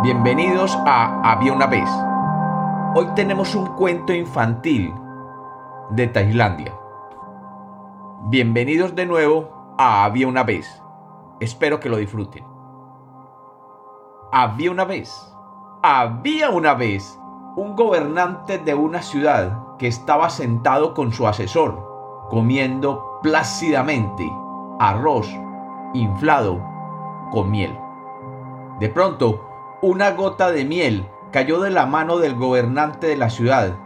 Bienvenidos a Había una vez. Hoy tenemos un cuento infantil de Tailandia. Bienvenidos de nuevo a Había una vez. Espero que lo disfruten. Había una vez. Había una vez un gobernante de una ciudad que estaba sentado con su asesor, comiendo plácidamente arroz inflado con miel. De pronto, una gota de miel cayó de la mano del gobernante de la ciudad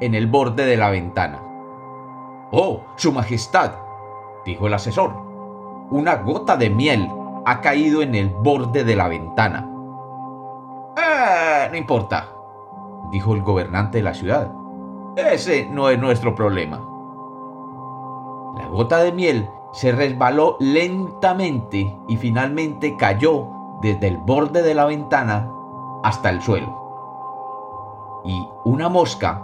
en el borde de la ventana. Oh, Su Majestad, dijo el asesor, una gota de miel ha caído en el borde de la ventana. Eh, no importa, dijo el gobernante de la ciudad. Ese no es nuestro problema. La gota de miel se resbaló lentamente y finalmente cayó desde el borde de la ventana hasta el suelo. Y una mosca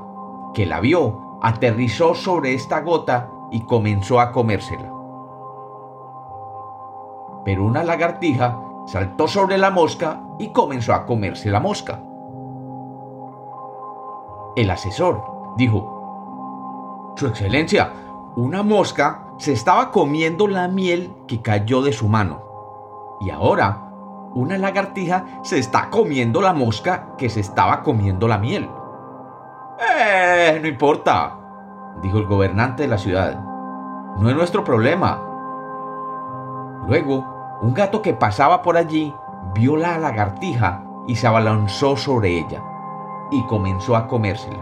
que la vio aterrizó sobre esta gota y comenzó a comérsela. Pero una lagartija saltó sobre la mosca y comenzó a comerse la mosca. El asesor dijo, Su Excelencia, una mosca se estaba comiendo la miel que cayó de su mano. Y ahora una lagartija se está comiendo la mosca que se estaba comiendo la miel. Eh, no importa, dijo el gobernante de la ciudad. No es nuestro problema. Luego, un gato que pasaba por allí vio la lagartija y se abalanzó sobre ella y comenzó a comérsela.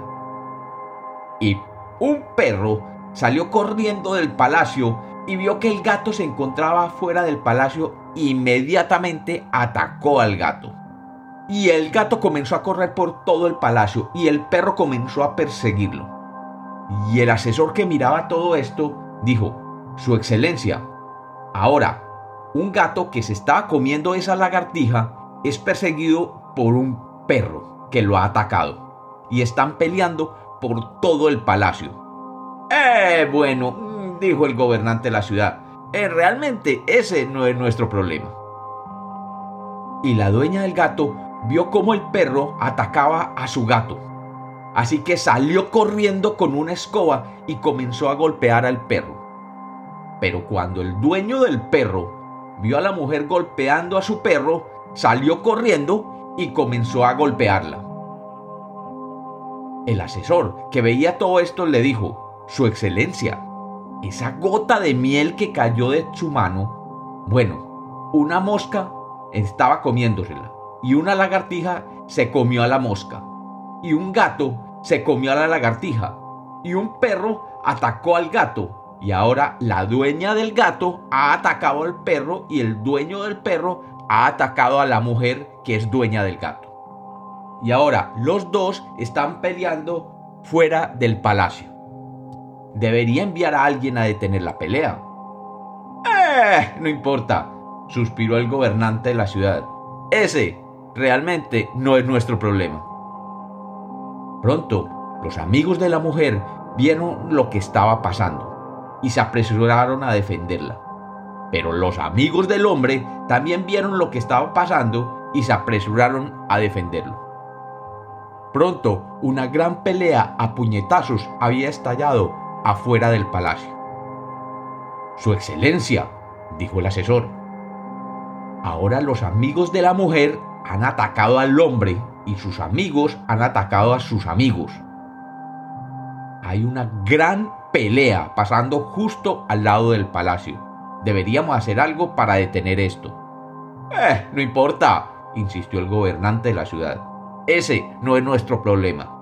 Y un perro salió corriendo del palacio y vio que el gato se encontraba fuera del palacio, inmediatamente atacó al gato. Y el gato comenzó a correr por todo el palacio y el perro comenzó a perseguirlo. Y el asesor que miraba todo esto dijo, Su Excelencia, ahora, un gato que se estaba comiendo esa lagartija es perseguido por un perro que lo ha atacado. Y están peleando por todo el palacio. Eh, bueno, dijo el gobernante de la ciudad. Eh, realmente ese no es nuestro problema. Y la dueña del gato vio cómo el perro atacaba a su gato. Así que salió corriendo con una escoba y comenzó a golpear al perro. Pero cuando el dueño del perro vio a la mujer golpeando a su perro, salió corriendo y comenzó a golpearla. El asesor que veía todo esto le dijo, Su Excelencia, esa gota de miel que cayó de su mano, bueno, una mosca estaba comiéndosela y una lagartija se comió a la mosca y un gato se comió a la lagartija y un perro atacó al gato y ahora la dueña del gato ha atacado al perro y el dueño del perro ha atacado a la mujer que es dueña del gato. Y ahora los dos están peleando fuera del palacio debería enviar a alguien a detener la pelea. Eh, no importa, suspiró el gobernante de la ciudad. Ese realmente no es nuestro problema. Pronto, los amigos de la mujer vieron lo que estaba pasando y se apresuraron a defenderla. Pero los amigos del hombre también vieron lo que estaba pasando y se apresuraron a defenderlo. Pronto, una gran pelea a puñetazos había estallado afuera del palacio. Su excelencia, dijo el asesor, ahora los amigos de la mujer han atacado al hombre y sus amigos han atacado a sus amigos. Hay una gran pelea pasando justo al lado del palacio. Deberíamos hacer algo para detener esto. Eh, no importa, insistió el gobernante de la ciudad. Ese no es nuestro problema.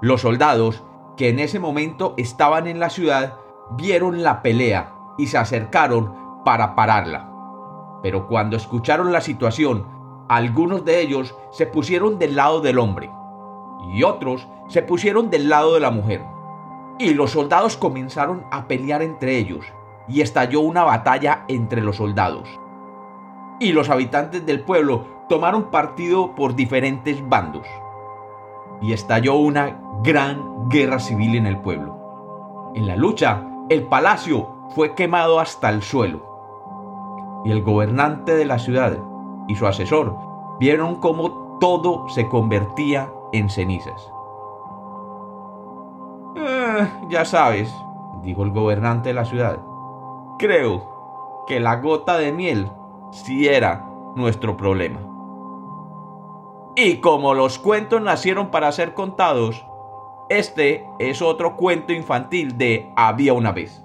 Los soldados que en ese momento estaban en la ciudad vieron la pelea y se acercaron para pararla. Pero cuando escucharon la situación, algunos de ellos se pusieron del lado del hombre y otros se pusieron del lado de la mujer. Y los soldados comenzaron a pelear entre ellos y estalló una batalla entre los soldados. Y los habitantes del pueblo tomaron partido por diferentes bandos. Y estalló una gran guerra civil en el pueblo. En la lucha, el palacio fue quemado hasta el suelo. Y el gobernante de la ciudad y su asesor vieron cómo todo se convertía en cenizas. "Eh, ya sabes, dijo el gobernante de la ciudad, creo que la gota de miel sí era nuestro problema. Y como los cuentos nacieron para ser contados, este es otro cuento infantil de Había una vez.